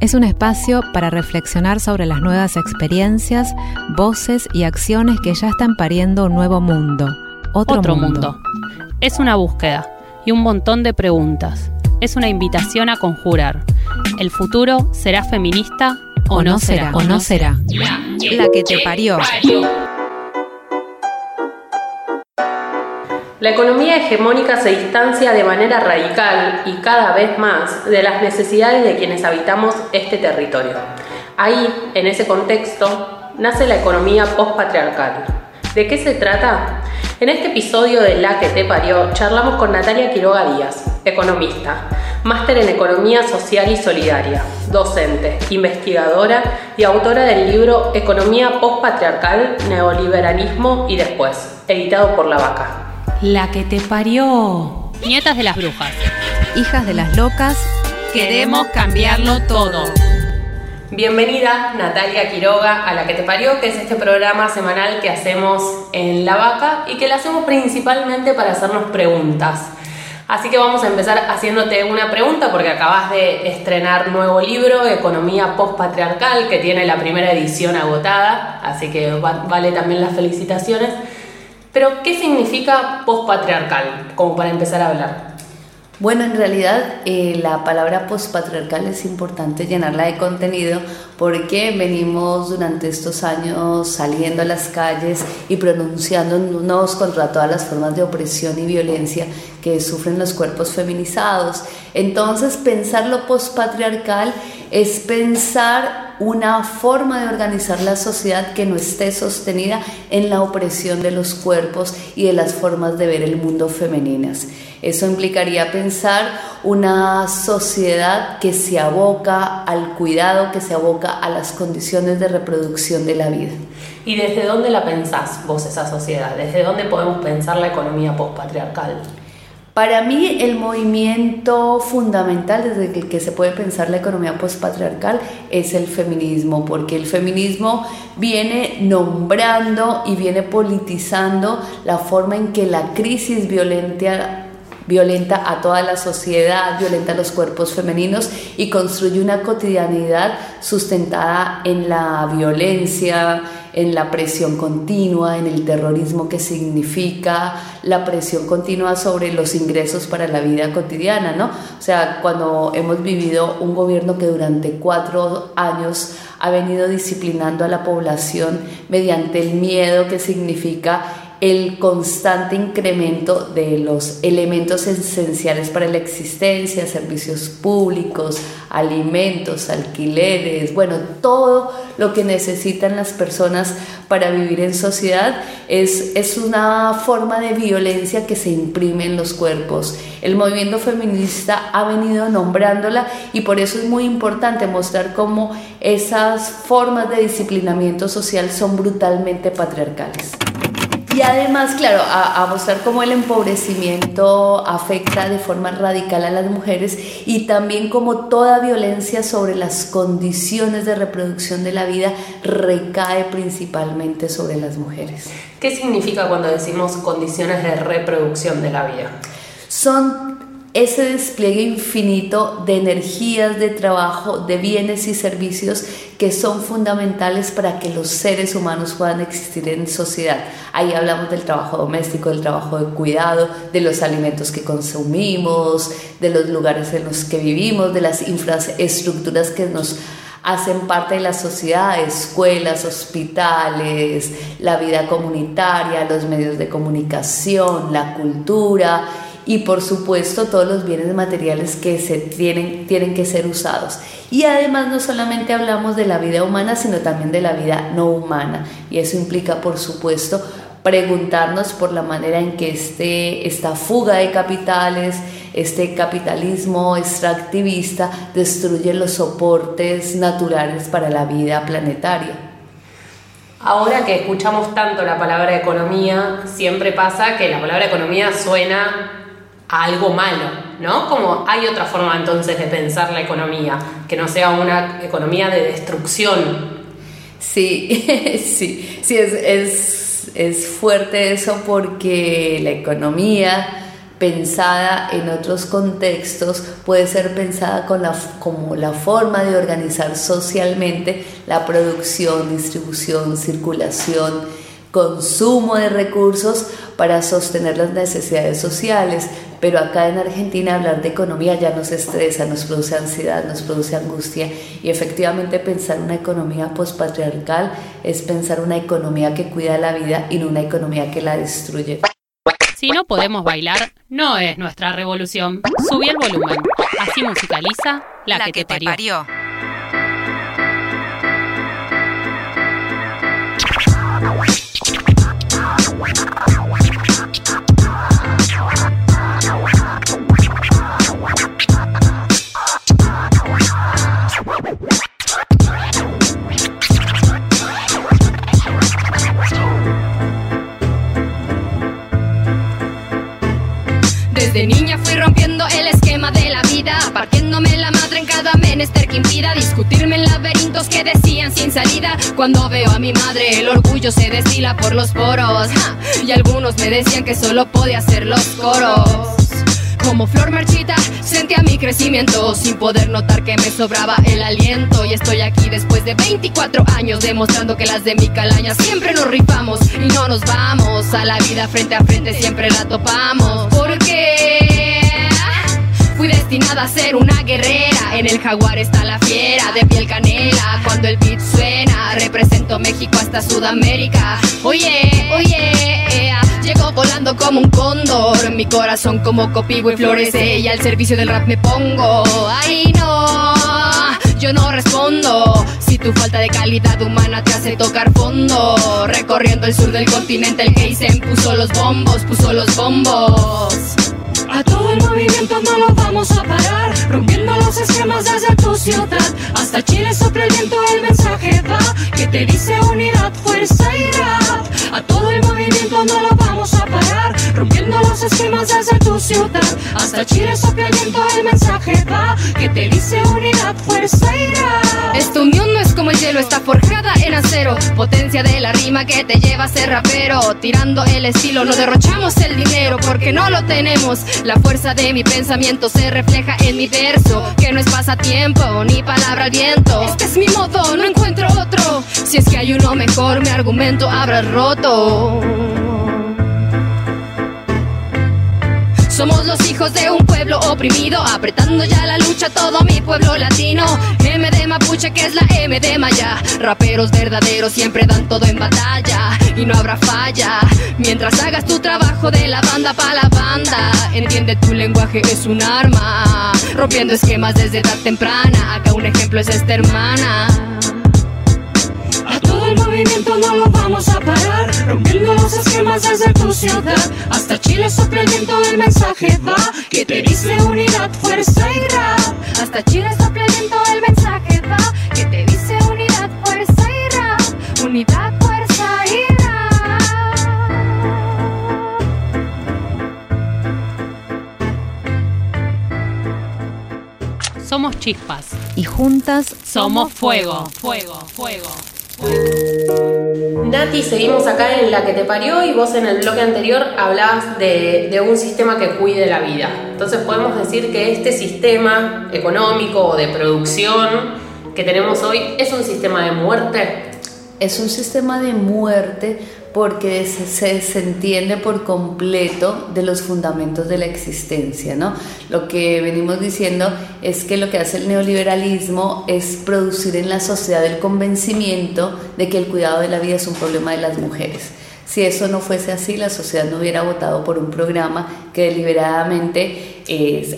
Es un espacio para reflexionar sobre las nuevas experiencias, voces y acciones que ya están pariendo un nuevo mundo. Otro, Otro mundo. mundo. Es una búsqueda y un montón de preguntas. Es una invitación a conjurar. ¿El futuro será feminista o, no será? o no será. La que te parió. La economía hegemónica se distancia de manera radical y cada vez más de las necesidades de quienes habitamos este territorio. Ahí, en ese contexto, nace la economía postpatriarcal. ¿De qué se trata? En este episodio de La que te parió, charlamos con Natalia Quiroga Díaz, economista, máster en Economía Social y Solidaria, docente, investigadora y autora del libro Economía postpatriarcal, Neoliberalismo y después, editado por La Vaca. La que te parió. Nietas de las brujas. Hijas de las locas, Queremos cambiarlo todo. Bienvenida Natalia Quiroga a La que te parió, que es este programa semanal que hacemos en La Vaca y que lo hacemos principalmente para hacernos preguntas. Así que vamos a empezar haciéndote una pregunta porque acabas de estrenar nuevo libro, Economía Postpatriarcal, que tiene la primera edición agotada, así que va- vale también las felicitaciones. Pero, ¿qué significa postpatriarcal? Como para empezar a hablar. Bueno, en realidad eh, la palabra pospatriarcal es importante llenarla de contenido porque venimos durante estos años saliendo a las calles y pronunciándonos contra todas las formas de opresión y violencia que sufren los cuerpos feminizados. Entonces, pensar lo pospatriarcal es pensar una forma de organizar la sociedad que no esté sostenida en la opresión de los cuerpos y de las formas de ver el mundo femeninas. Eso implicaría pensar una sociedad que se aboca al cuidado, que se aboca a las condiciones de reproducción de la vida. ¿Y desde dónde la pensás vos esa sociedad? ¿Desde dónde podemos pensar la economía postpatriarcal? Para mí el movimiento fundamental desde el que se puede pensar la economía postpatriarcal es el feminismo, porque el feminismo viene nombrando y viene politizando la forma en que la crisis violenta violenta a toda la sociedad, violenta a los cuerpos femeninos y construye una cotidianidad sustentada en la violencia, en la presión continua, en el terrorismo que significa la presión continua sobre los ingresos para la vida cotidiana, ¿no? O sea, cuando hemos vivido un gobierno que durante cuatro años ha venido disciplinando a la población mediante el miedo que significa el constante incremento de los elementos esenciales para la existencia, servicios públicos, alimentos, alquileres, bueno, todo lo que necesitan las personas para vivir en sociedad es, es una forma de violencia que se imprime en los cuerpos. El movimiento feminista ha venido nombrándola y por eso es muy importante mostrar cómo esas formas de disciplinamiento social son brutalmente patriarcales. Y además, claro, a, mostrar cómo el empobrecimiento afecta de forma radical a las mujeres y también cómo toda violencia sobre las condiciones de reproducción de la vida recae principalmente sobre las mujeres. ¿Qué significa cuando decimos condiciones de reproducción de la vida? Son ese despliegue infinito de energías, de trabajo, de bienes y servicios que son fundamentales para que los seres humanos puedan existir en sociedad. Ahí hablamos del trabajo doméstico, del trabajo de cuidado, de los alimentos que consumimos, de los lugares en los que vivimos, de las infraestructuras que nos hacen parte de la sociedad, escuelas, hospitales, la vida comunitaria, los medios de comunicación, la cultura y por supuesto todos los bienes materiales que se tienen, tienen que ser usados. Y además no solamente hablamos de la vida humana, sino también de la vida no humana. Y eso implica, por supuesto, preguntarnos por la manera en que este, esta fuga de capitales, este capitalismo extractivista destruye los soportes naturales para la vida planetaria. Ahora que escuchamos tanto la palabra economía, siempre pasa que la palabra economía suena algo malo, ¿no? Como hay otra forma entonces de pensar la economía, que no sea una economía de destrucción. Sí, sí, sí, es, es, fuerte eso porque la economía pensada en otros contextos puede ser pensada con la, como la forma de organizar socialmente la producción, distribución, circulación, consumo de recursos para sostener las necesidades sociales, pero acá en Argentina hablar de economía ya nos estresa, nos produce ansiedad, nos produce angustia y efectivamente pensar una economía pospatriarcal es pensar una economía que cuida la vida y no una economía que la destruye. Si no podemos bailar, no es nuestra revolución. Subí el volumen. Así musicaliza la, que, te parió. Desde niña fui rompiendo el esquema de la vida, partiéndome menester que impida discutirme en laberintos que decían sin salida. Cuando veo a mi madre, el orgullo se destila por los poros. Y algunos me decían que solo podía hacer los coros. Como flor marchita, sentía mi crecimiento sin poder notar que me sobraba el aliento. Y estoy aquí después de 24 años demostrando que las de mi calaña siempre nos rifamos y no nos vamos. A la vida frente a frente siempre la topamos. Porque Fui destinada a ser una guerrera. En el jaguar está la fiera de piel canela. Cuando el beat suena, represento México hasta Sudamérica. Oye, oye, Llego volando como un cóndor. Mi corazón como copigo y florece. Y al servicio del rap me pongo. Ay, no. Yo no respondo si tu falta de calidad humana te hace tocar fondo. Recorriendo el sur del continente, el Geisen puso los bombos, puso los bombos. A todo el movimiento no lo vamos a parar, rompiendo los esquemas desde tu ciudad. Hasta Chile sopla el viento, el mensaje va, que te dice unidad, fuerza rap. A todo el movimiento no lo vamos a parar, rompiendo los esquemas desde tu ciudad. Hasta Chile sopla el viento, el mensaje va, que te dice unidad, fuerza rap. Esta unión no es como el hielo está forjada en acero. Potencia de la rima que te lleva a ser rapero. Tirando el estilo, no derrochamos el dinero porque no lo tenemos. La fuerza de mi pensamiento se refleja en mi verso, que no es pasatiempo ni palabra al viento. Este es mi modo, no encuentro otro. Si es que hay uno mejor, mi argumento habrá roto. Somos los hijos de un pueblo oprimido, apretando ya la lucha todo mi pueblo latino. M de Mapuche, que es la M de Maya. Raperos verdaderos siempre dan todo en batalla y no habrá falla. Mientras hagas tu trabajo de la banda para la banda, entiende tu lenguaje es un arma, rompiendo esquemas desde edad temprana. Acá un ejemplo es esta hermana el movimiento no lo vamos a parar Rompiendo los esquemas desde tu ciudad Hasta Chile sopla el mensaje va Que te dice unidad, fuerza y rap Hasta Chile sopla el el mensaje va Que te dice unidad, fuerza y rap Unidad, Somos chispas. Y juntas somos fuego, fuego, fuego. Nati, seguimos acá en la que te parió y vos en el bloque anterior hablabas de, de, un sistema que cuide la vida. Entonces podemos decir que este sistema económico o de producción que tenemos hoy es un sistema de muerte. Es un sistema de muerte porque se, desentiende por completo de los fundamentos de la existencia. ¿no? Lo que venimos diciendo es que lo que hace el neoliberalismo es producir en la sociedad el convencimiento de que el cuidado de la vida es un problema de las mujeres. Si eso no fuese así, la sociedad no hubiera votado por un programa que deliberadamente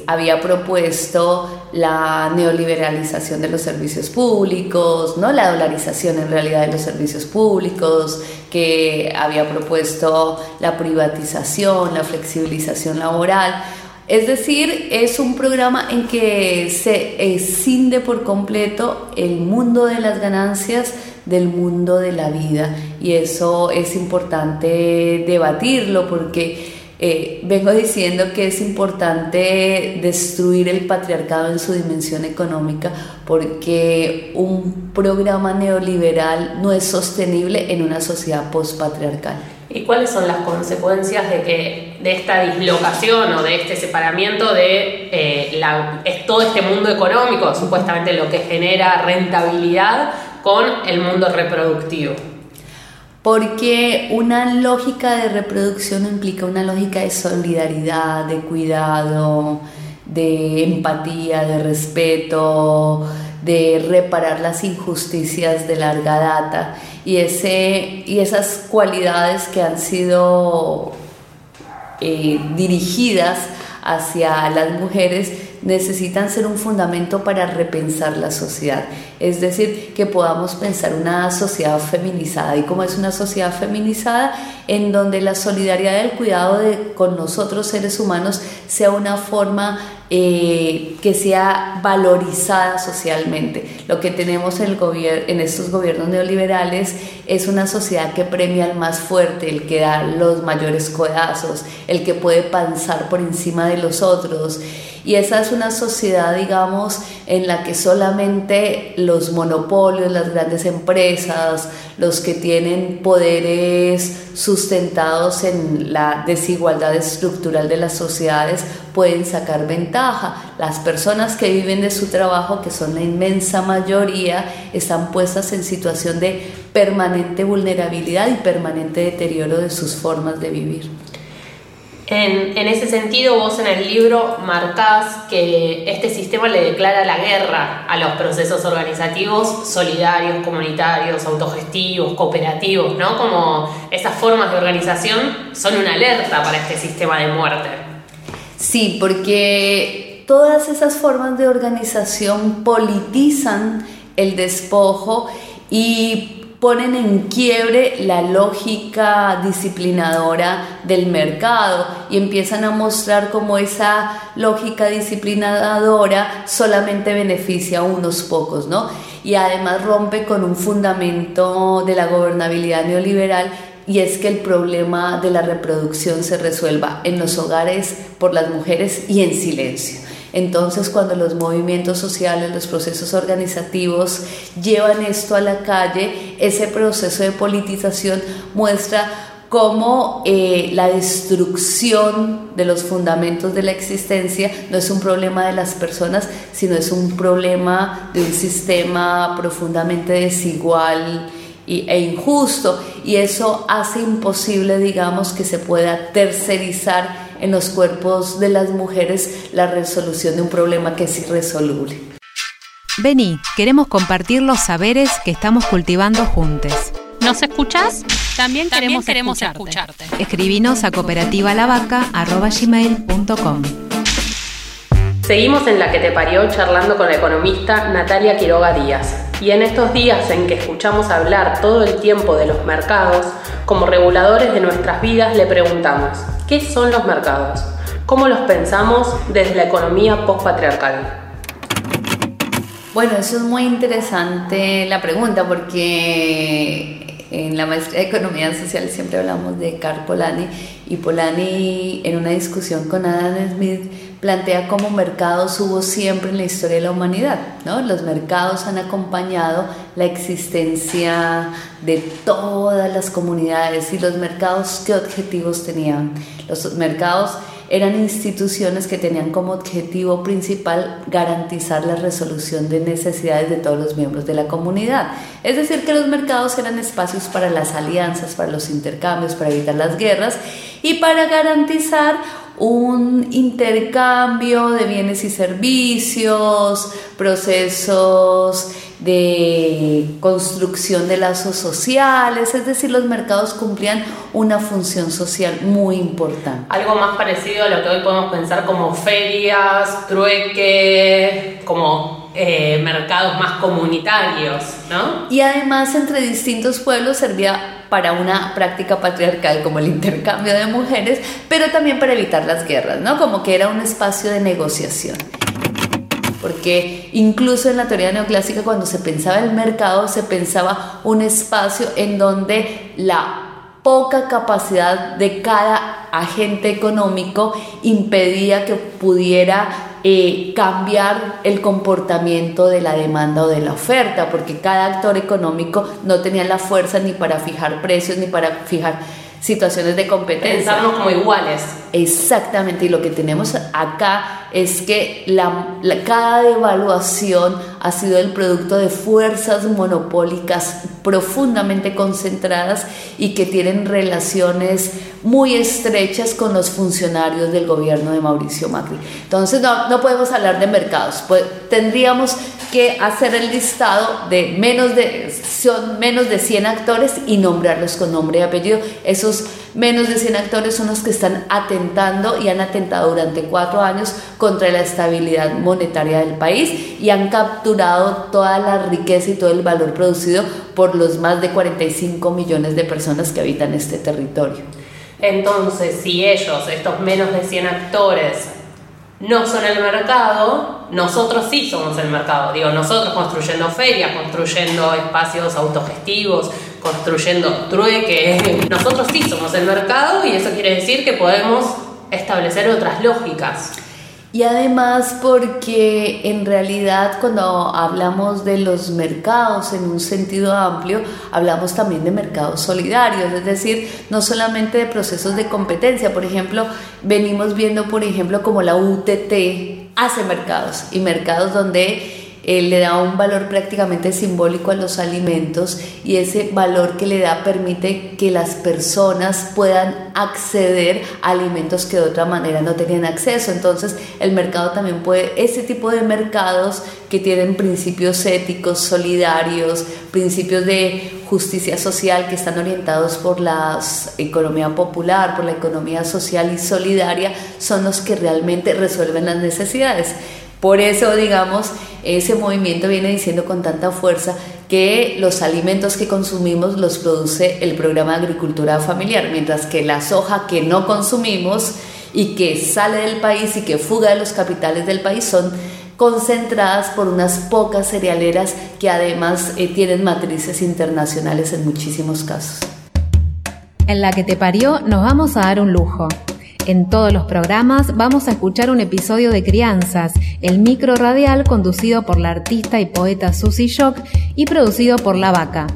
había propuesto la neoliberalización de los servicios públicos, ¿no? la dolarización en realidad de los servicios públicos, que había propuesto la privatización, la flexibilización laboral. Es decir, es un programa en que se escinde por completo el mundo de las ganancias del mundo de la vida y eso es importante debatirlo porque eh, vengo diciendo que es importante destruir el patriarcado en su dimensión económica porque un programa neoliberal no es sostenible en una sociedad postpatriarcal. ¿Y cuáles son las consecuencias de que de esta dislocación o de este separamiento de eh, todo este mundo económico, supuestamente lo que genera rentabilidad, con el mundo reproductivo? Porque una lógica de reproducción implica una lógica de solidaridad, de cuidado, de empatía, de respeto, de reparar las injusticias de larga data. Y, ese, y esas cualidades que han sido eh, dirigidas hacia las mujeres necesitan ser un fundamento para repensar la sociedad. Es decir, que podamos pensar una sociedad feminizada. ¿Y como es una sociedad feminizada? En donde la solidaridad y el cuidado de, con nosotros seres humanos sea una forma eh, que sea valorizada socialmente. Lo que tenemos en, en estos gobiernos neoliberales es una sociedad que premia al más fuerte, el que da los mayores codazos, el que puede pensar por encima de los otros. Y esa es una sociedad, digamos, en la que solamente los monopolios, las grandes empresas, los que tienen poderes sustentados en la desigualdad estructural de las sociedades pueden sacar ventaja. Las personas que viven de su trabajo, que son la inmensa mayoría, están puestas en situación de permanente vulnerabilidad y permanente deterioro de sus formas de vivir. En, ese sentido, vos en el libro marcás que este sistema le declara la guerra a los procesos organizativos solidarios, comunitarios, autogestivos, cooperativos, ¿no? Como esas formas de organización son una alerta para este sistema de muerte. Sí, porque todas esas formas de organización politizan el despojo y ponen en quiebre la lógica disciplinadora del mercado y empiezan a mostrar cómo esa lógica disciplinadora solamente beneficia a unos pocos, ¿no? Y además rompe con un fundamento de la gobernabilidad neoliberal y es que el problema de la reproducción se resuelva en los hogares por las mujeres y en silencio. Entonces, cuando los movimientos sociales, los procesos organizativos llevan esto a la calle, ese proceso de politización muestra cómo eh, la destrucción de los fundamentos de la existencia no es un problema de las personas, sino es un problema de un sistema profundamente desigual e injusto. Y eso hace imposible, digamos, que se pueda tercerizar en los cuerpos de las mujeres la resolución de un problema que es irresoluble. Vení, queremos compartir los saberes que estamos cultivando juntos. ¿Nos escuchás? También, queremos, escucharte. Escribinos a cooperativalabaca.com. Seguimos en la que te parió charlando con la economista Natalia Quiroga Díaz. Y en estos días en que escuchamos hablar todo el tiempo de los mercados, como reguladores de nuestras vidas le preguntamos, ¿qué son los mercados? ¿Cómo los pensamos desde la economía postpatriarcal? Bueno, eso es muy interesante la pregunta porque en la maestría de Economía Social siempre hablamos de Carl Polanyi y Polanyi en una discusión con Adam Smith plantea cómo mercados hubo siempre en la historia de la humanidad. ¿no? Los mercados han acompañado la existencia de todas las comunidades y los mercados, ¿qué objetivos tenían? Los mercados eran instituciones que tenían como objetivo principal garantizar la resolución de necesidades de todos los miembros de la comunidad. Es decir, que los mercados eran espacios para las alianzas, para los intercambios, para evitar las guerras y para garantizar un intercambio de bienes y servicios, procesos de construcción de lazos sociales, es decir, los mercados cumplían una función social muy importante. Algo más parecido a lo que hoy podemos pensar como ferias, trueque, como eh, mercados más comunitarios, ¿no? Y además entre distintos pueblos servía para una práctica patriarcal como el intercambio de mujeres, pero también para evitar las guerras, ¿no? Como que era un espacio de negociación porque incluso en la teoría neoclásica cuando se pensaba el mercado se pensaba un espacio en donde la poca capacidad de cada agente económico impedía que pudiera eh, cambiar el comportamiento de la demanda o de la oferta, porque cada actor económico no tenía la fuerza ni para fijar precios ni para fijar situaciones de competencia. Pensarnos como iguales. Exactamente, y lo que tenemos acá es que la, cada devaluación ha sido el producto de fuerzas monopólicas profundamente concentradas y que tienen relaciones muy estrechas con los funcionarios del gobierno de Mauricio Macri. Entonces no, no podemos hablar de mercados, pues, tendríamos que hacer el listado de menos de, son menos de 100 actores y nombrarlos con nombre y apellido. Esos menos de 100 actores son los que están atentando y han atentado durante cuatro años contra la estabilidad monetaria del país y han capturado toda la riqueza y todo el valor producido por los más de 45 millones de personas que habitan este territorio. Entonces, si ellos, estos menos de 100 actores, no son el mercado, nosotros sí somos el mercado. Digo, nosotros construyendo ferias, construyendo espacios autogestivos, construyendo trueque, nosotros sí somos el mercado y eso quiere decir que podemos establecer otras lógicas. Y además porque en realidad cuando hablamos de los mercados en un sentido amplio, hablamos también de mercados solidarios, es decir, no solamente de procesos de competencia, por ejemplo, venimos viendo, por ejemplo, como la UTT hace mercados y mercados donde le da un valor prácticamente simbólico a los alimentos y ese valor que le da permite que las personas puedan acceder a alimentos que de otra manera no tenían acceso. Entonces el mercado también puede, ese tipo de mercados que tienen principios éticos, solidarios, principios de justicia social que están orientados por la economía popular, por la economía social y solidaria, son los que realmente resuelven las necesidades. Por eso, digamos, ese movimiento viene diciendo con tanta fuerza que los alimentos que consumimos los produce el programa de agricultura familiar, mientras que la soja que no consumimos y que sale del país y que fuga de los capitales del país son concentradas por unas pocas cerealeras que además eh, tienen matrices internacionales en muchísimos casos. En la que te parió nos vamos a dar un lujo En todos los programas vamos a escuchar un episodio de Crianzas, el micro radial conducido por la artista y poeta Susie Shock y producido por La Vaca,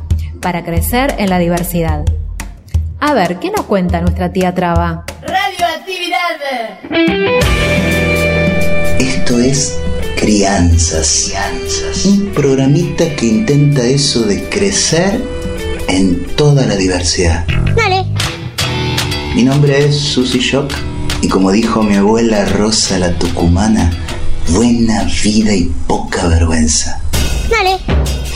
para crecer en la diversidad. A ver, ¿qué nos cuenta nuestra tía Traba? Radioactividad. Esto es Crianzas. Crianzas. Un programita que intenta eso de crecer en toda la diversidad. Dale. Mi nombre es Susy Shock y como dijo mi abuela Rosa la Tucumana, buena vida y poca vergüenza. Dale.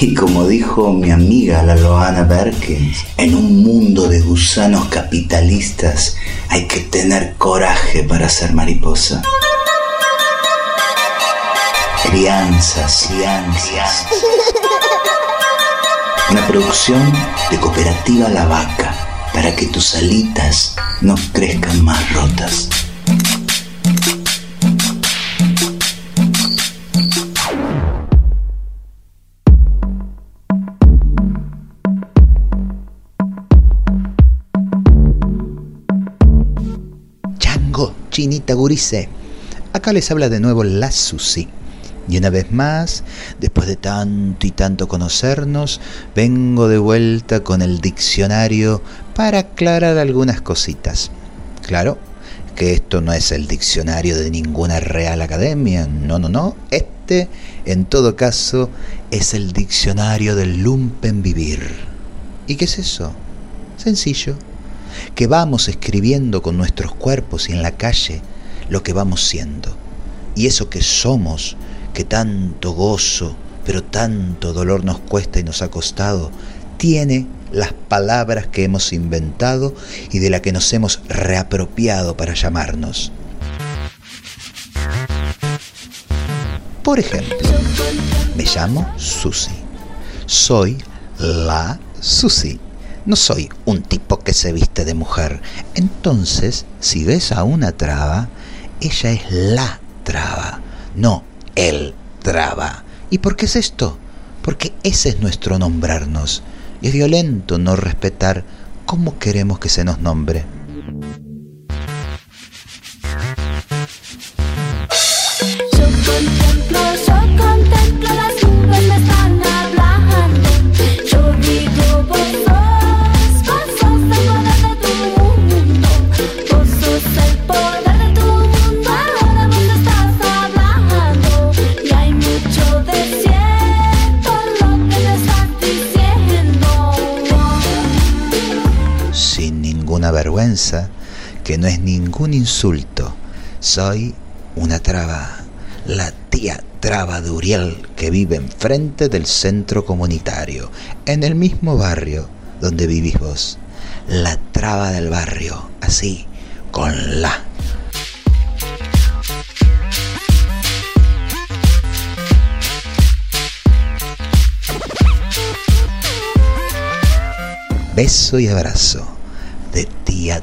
Y como dijo mi amiga la Loana Berkins, en un mundo de gusanos capitalistas hay que tener coraje para ser mariposa. Crianzas, crianzas. Una producción de Cooperativa La Vaca para que tus alitas no crezcan más rotas. Chango, chinita gurice. Acá les habla de nuevo la Susi. Y una vez más, después de tanto y tanto conocernos, vengo de vuelta con el diccionario para aclarar algunas cositas. Claro que esto no es el diccionario de ninguna Real Academia, no, no, no. Este, en todo caso, es el diccionario del lumpen vivir. ¿Y qué es eso? Sencillo. Que vamos escribiendo con nuestros cuerpos y en la calle lo que vamos siendo. Y eso que somos que tanto gozo, pero tanto dolor nos cuesta y nos ha costado, tiene las palabras que hemos inventado y de la que nos hemos reapropiado para llamarnos. Por ejemplo, me llamo Susi. Soy la Susi. No soy un tipo que se viste de mujer. Entonces, si ves a una traba, ella es la traba, no el traba. ¿Y por qué es esto? Porque ese es nuestro nombrarnos. Y es violento no respetar cómo queremos que se nos nombre. Que no es ningún insulto. Soy una traba, la tía traba de Uriel que vive enfrente del centro comunitario, en el mismo barrio donde vivís vos. La traba del barrio, así, con la. Beso y abrazo de tía.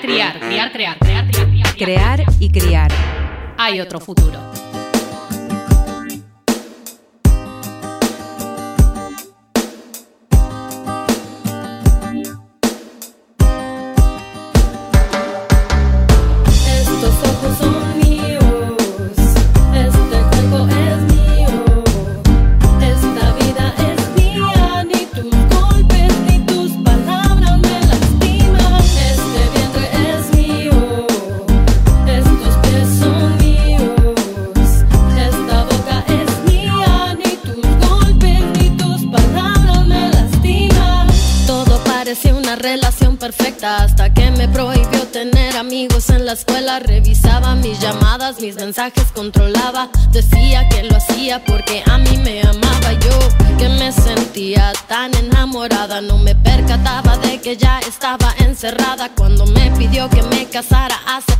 Crear, criar, criar, crear, crear, criar, criar. Crear y criar. Hay otro futuro. La escuela. Revisaba mis llamadas mis mensajes controlaba. Decía que lo hacía porque a mí me amaba yo, que me sentía tan enamorada. No me percataba de que ya estaba encerrada cuando me pidió que me casara.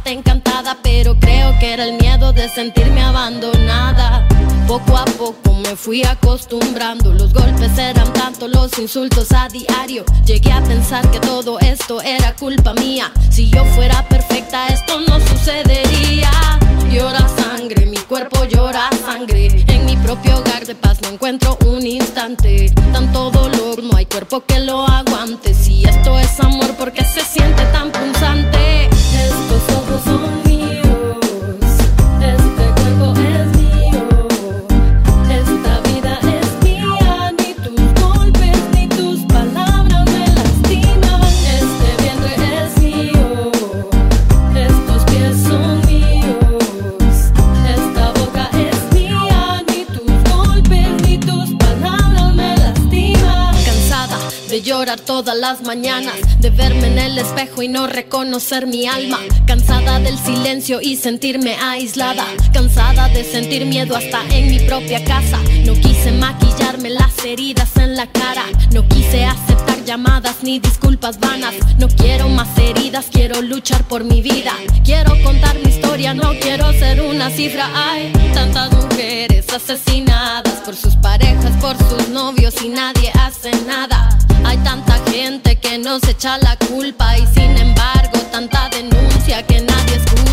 Encantada, pero creo que era el miedo de sentirme abandonada. Poco a poco me fui acostumbrando, los golpes eran tanto, los insultos a diario. Llegué a pensar que todo esto era culpa mía. Si yo fuera perfecta, esto no sucedería. Llora sangre, mi cuerpo llora sangre. En mi propio hogar de paz no encuentro un instante. Tanto dolor, no hay cuerpo que lo aguante. Si esto es amor, ¿por qué se siente tan punzante? Todas las mañanas, de verme en el espejo y no reconocer mi alma. Cansada del silencio y sentirme aislada. Cansada de sentir miedo hasta en mi propia casa. No quise maquillarme las heridas en la cara. No quise aceptar llamadas ni disculpas vanas. No quiero más heridas, quiero luchar por mi vida. Quiero contar mi historia, no quiero ser una cifra. Hay tantas mujeres asesinadas por sus parejas, por sus novios y nadie hace nada. Hay tanta gente que nos echa la culpa y sin embargo tanta denuncia que nadie escucha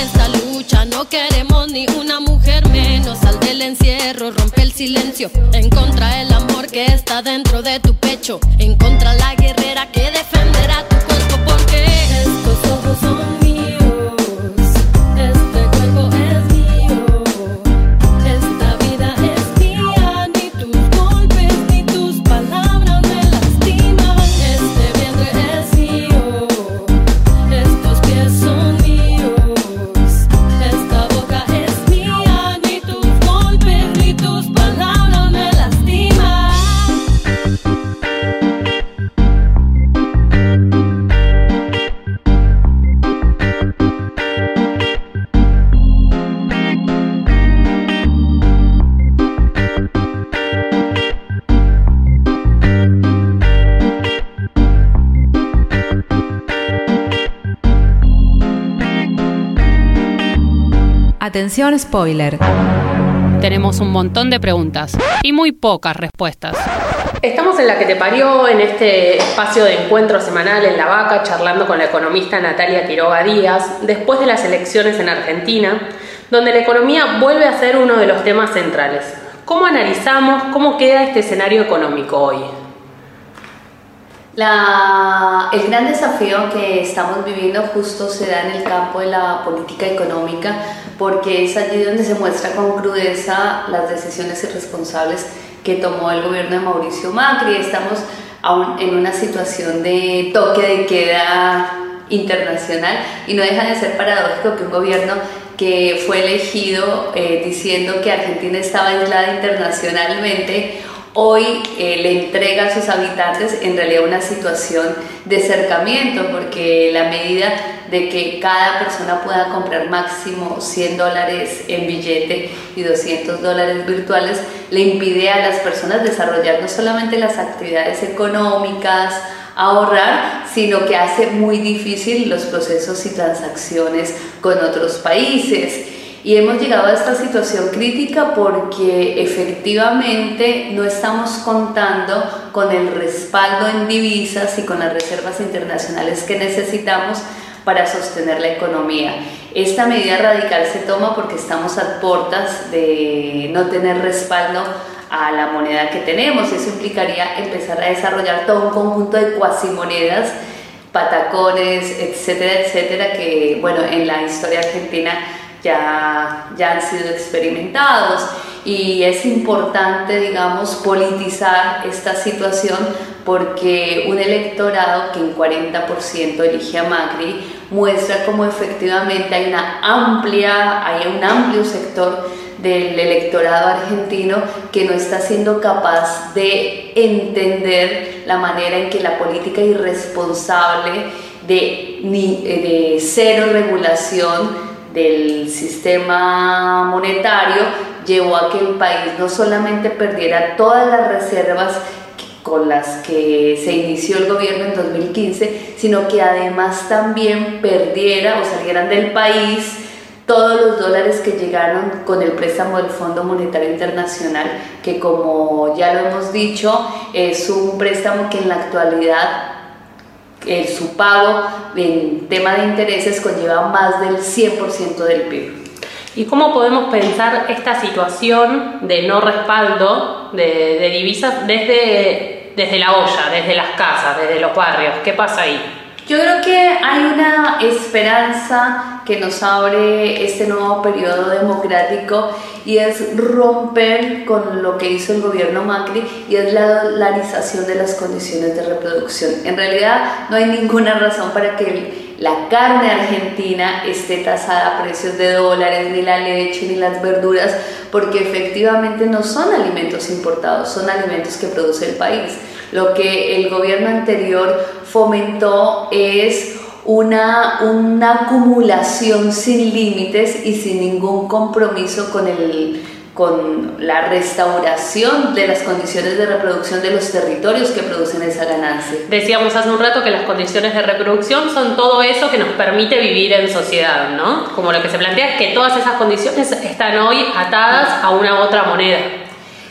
esta lucha. No queremos ni una mujer menos. Sal del encierro, rompe el silencio. Encontra el amor que está dentro de tu pecho. Encontra la guerrera que Atención spoiler. Tenemos un montón de preguntas y muy pocas respuestas. Estamos en la que te parió, en este espacio de encuentro semanal en La Vaca, charlando con la economista Natalia Quiroga Díaz, después de las elecciones en Argentina, donde la economía vuelve a ser uno de los temas centrales. ¿Cómo analizamos cómo queda este escenario económico hoy? La- el gran desafío que estamos viviendo justo se da en el campo de la política económica porque es allí donde se muestra con crudeza las decisiones irresponsables que tomó el gobierno de Mauricio Macri. Estamos aún en una situación de toque de queda internacional y no deja de ser paradójico que un gobierno que fue elegido eh, diciendo que Argentina estaba aislada internacionalmente hoy eh, le entrega a sus habitantes en realidad una situación de cercamiento, porque la medida de que cada persona pueda comprar máximo 100 dólares en billete y 200 dólares virtuales, le impide a las personas desarrollar no solamente las actividades económicas, ahorrar, sino que hace muy difícil los procesos y transacciones con otros países. Y hemos llegado a esta situación crítica porque efectivamente no estamos contando con el respaldo en divisas y con las reservas internacionales que necesitamos para sostener la economía. Esta medida radical se toma porque estamos a puertas de no tener respaldo a la moneda que tenemos. Eso implicaría empezar a desarrollar todo un conjunto de cuasimonedas, patacones, etcétera, etcétera, que bueno, en la historia argentina ya, ya han sido experimentados y es importante, digamos, politizar esta situación porque un electorado que en 40% elige a Macri muestra cómo efectivamente hay una amplia, hay un amplio sector del electorado argentino que no está siendo capaz de entender la manera en que la política irresponsable de, de cero regulación del sistema monetario llevó a que el país no solamente perdiera todas las reservas con las que se inició el gobierno en 2015, sino que además también perdiera o salieran del país todos los dólares que llegaron con el préstamo del Fondo Monetario Internacional, que como ya lo hemos dicho, es un préstamo que en la actualidad el, su pago en tema de intereses conlleva más del 100% del PIB. ¿Y cómo podemos pensar esta situación de no respaldo de, de divisas desde, desde la olla, desde las casas, desde los barrios? ¿Qué pasa ahí? Yo creo que hay una esperanza que nos abre este nuevo periodo democrático y es romper con lo que hizo el gobierno Macri y es la dolarización de las condiciones de reproducción. En realidad no hay ninguna razón para que la carne argentina esté tasada a precios de dólares, ni la leche, ni las verduras, porque efectivamente no son alimentos importados, son alimentos que produce el país. Lo que el gobierno anterior fomentó es una, una acumulación sin límites y sin ningún compromiso con, el, con la restauración de las condiciones de reproducción de los territorios que producen esa ganancia. Decíamos hace un rato que las condiciones de reproducción son todo eso que nos permite vivir en sociedad, ¿no? Como lo que se plantea es que todas esas condiciones están hoy atadas a una otra moneda.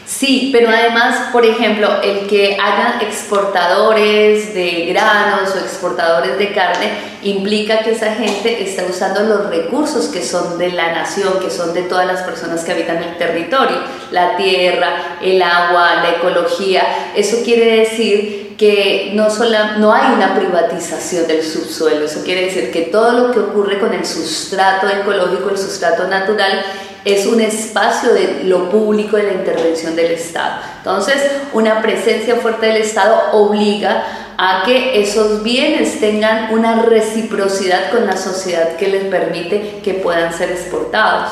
Sí, pero además, por ejemplo, el que hagan exportadores de granos o exportadores de carne implica que esa gente está usando los recursos que son de la nación, que son de todas las personas que habitan el territorio, la tierra, el agua, la ecología. Eso quiere decir que no, sola, no hay una privatización del subsuelo, eso quiere decir que todo lo que ocurre con el sustrato ecológico, el sustrato natural, es un espacio de lo público, de la intervención del Estado. Entonces, una presencia fuerte del Estado obliga a que esos bienes tengan una reciprocidad con la sociedad que les permite que puedan ser exportados.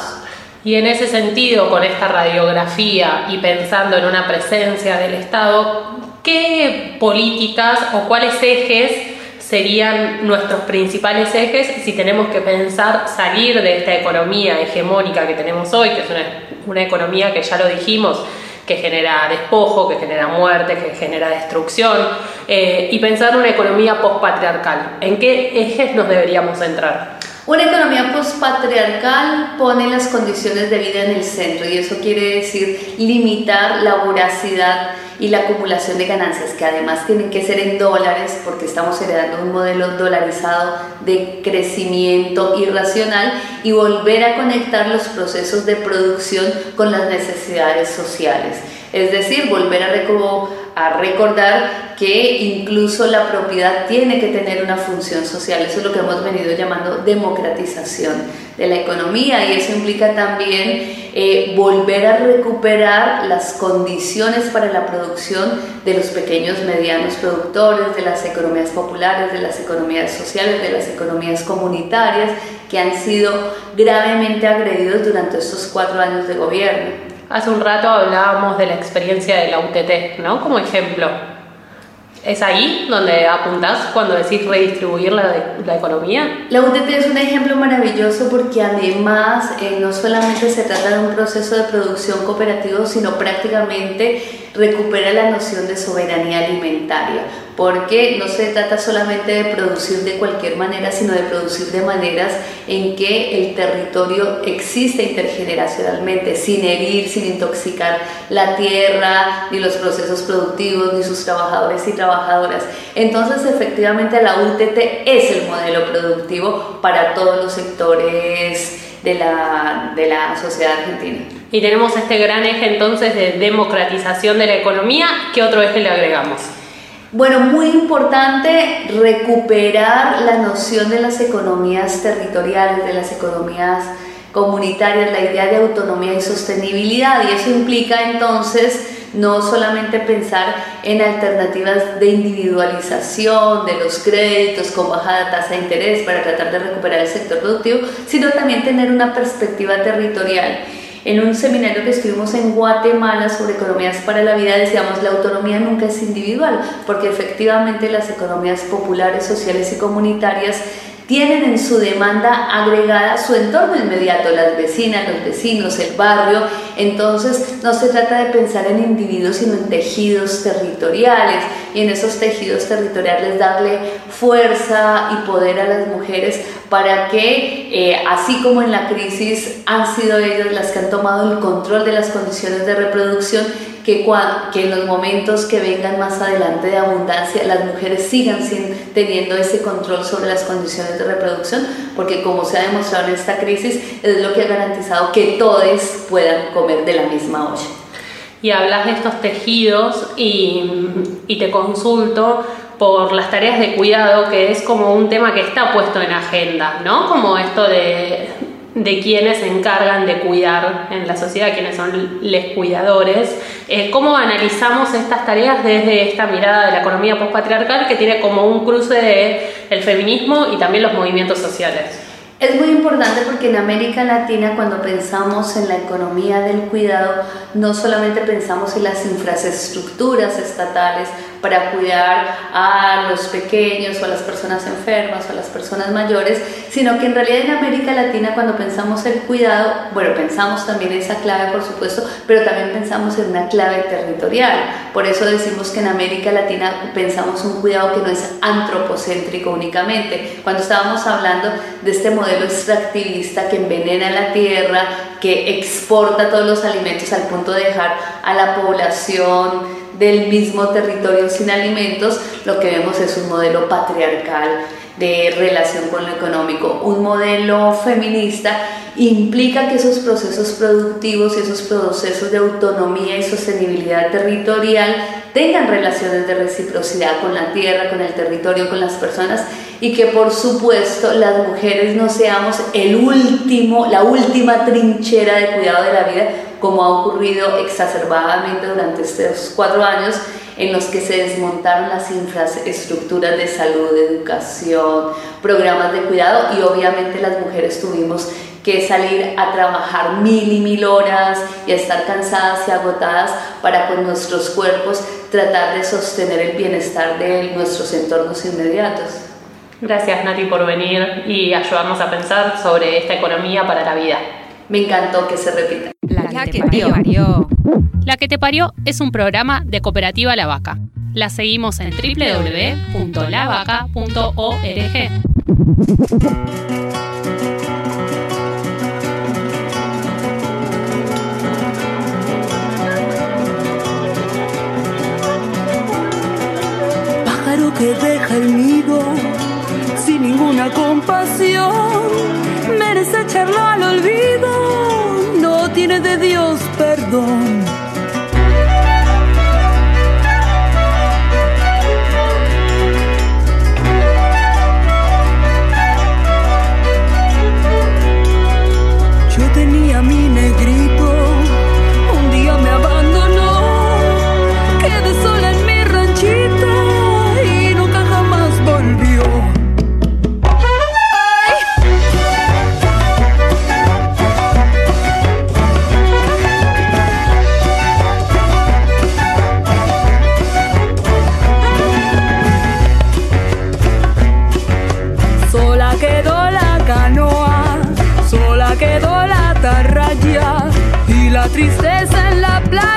Y en ese sentido, con esta radiografía y pensando en una presencia del Estado, ¿qué políticas o cuáles ejes serían nuestros principales ejes si tenemos que pensar salir de esta economía hegemónica que tenemos hoy, que es una, economía que ya lo dijimos, que genera despojo, que genera muerte, que genera destrucción, eh, y pensar en una economía postpatriarcal. ¿En qué ejes nos deberíamos centrar? Una economía postpatriarcal pone las condiciones de vida en el centro y eso quiere decir limitar la voracidad y la acumulación de ganancias, que además tienen que ser en dólares porque estamos heredando un modelo dolarizado de crecimiento irracional y volver a conectar los procesos de producción con las necesidades sociales. Es decir, volver a, a recordar que incluso la propiedad tiene que tener una función social. Eso es lo que hemos venido llamando democratización de la economía y eso implica también eh, volver a recuperar las condiciones para la producción de los pequeños, medianos productores, de las economías populares, de las economías sociales, de las economías comunitarias que han sido gravemente agredidos durante estos cuatro años de gobierno. Hace un rato hablábamos de la experiencia de la UTT, ¿no? Como ejemplo. ¿Es ahí donde apuntás cuando decís redistribuir la, la, economía? La UTT es un ejemplo maravilloso porque además eh, no solamente se trata de un proceso de producción cooperativo, sino prácticamente recupera la noción de soberanía alimentaria, porque no se trata solamente de producir de cualquier manera, sino de producir de maneras en que el territorio existe intergeneracionalmente, sin herir, sin intoxicar la tierra, ni los procesos productivos, ni sus trabajadores y trabajadoras. Entonces, efectivamente, la UTT es el modelo productivo para todos los sectores de la, de la sociedad argentina. Y tenemos este gran eje entonces de democratización de la economía. ¿Qué otro eje le agregamos? Bueno, muy importante recuperar la noción de las economías territoriales, de las economías comunitarias, la idea de autonomía y sostenibilidad. Y eso implica entonces no solamente pensar en alternativas de individualización de los créditos con bajada tasa de interés para tratar de recuperar el sector productivo, sino también tener una perspectiva territorial. En un seminario que estuvimos en Guatemala sobre economías para la vida decíamos la autonomía nunca es individual, porque efectivamente las economías populares, sociales y comunitarias tienen en su demanda agregada su entorno inmediato, las vecinas, los vecinos, el barrio. Entonces no se trata de pensar en individuos, sino en tejidos territoriales y en esos tejidos territoriales darle fuerza y poder a las mujeres para que, eh, así como en la crisis han sido ellas las que han tomado el control de las condiciones de reproducción, que, en los momentos que vengan más adelante de abundancia las mujeres sigan sin, teniendo ese control sobre las condiciones de reproducción, porque como se ha demostrado en esta crisis, es lo que ha garantizado que todos puedan comer de la misma olla. Y hablas de estos tejidos y te consulto por las tareas de cuidado, que es como un tema que está puesto en agenda, ¿no? Como esto de, de quienes se encargan de cuidar en la sociedad, quienes son los cuidadores. Eh, ¿Cómo analizamos estas tareas desde esta mirada de la economía postpatriarcal que tiene como un cruce de el feminismo y también los movimientos sociales? Es muy importante porque en América Latina cuando pensamos en la economía del cuidado, no solamente pensamos en las infraestructuras estatales para cuidar a los pequeños o a las personas enfermas o a las personas mayores, sino que en realidad en América Latina cuando pensamos el cuidado, bueno, pensamos también esa clave por supuesto, pero también pensamos en una clave territorial. Por eso decimos que en América Latina pensamos un cuidado que no es antropocéntrico únicamente. Cuando estábamos hablando de este modelo extractivista que envenena la tierra, que exporta todos los alimentos al punto de dejar a la población del mismo territorio sin alimentos, lo que vemos es un modelo patriarcal de relación con lo económico. Un modelo feminista implica que esos procesos productivos y esos procesos de autonomía y sostenibilidad territorial tengan relaciones de reciprocidad con la tierra, con el territorio, con las personas y que por supuesto las mujeres no seamos el último, la última trinchera de cuidado de la vida como ha ocurrido exacerbadamente durante estos cuatro años en los que se desmontaron las infraestructuras de salud, de educación, programas de cuidado y obviamente las mujeres tuvimos que salir a trabajar mil y mil horas y a estar cansadas y agotadas para con nuestros cuerpos tratar de sostener el bienestar de nuestros entornos inmediatos. Gracias Nati por venir y ayudarnos a pensar sobre esta economía para la vida. Me encantó que se repita. La, que, te parió. La que te parió es un programa de Cooperativa La Vaca. La seguimos en www.lavaca.org. Pájaro que deja el nido sin ninguna compasión, merece echarlo al olvido, de Dios perdón. Tristeza en la playa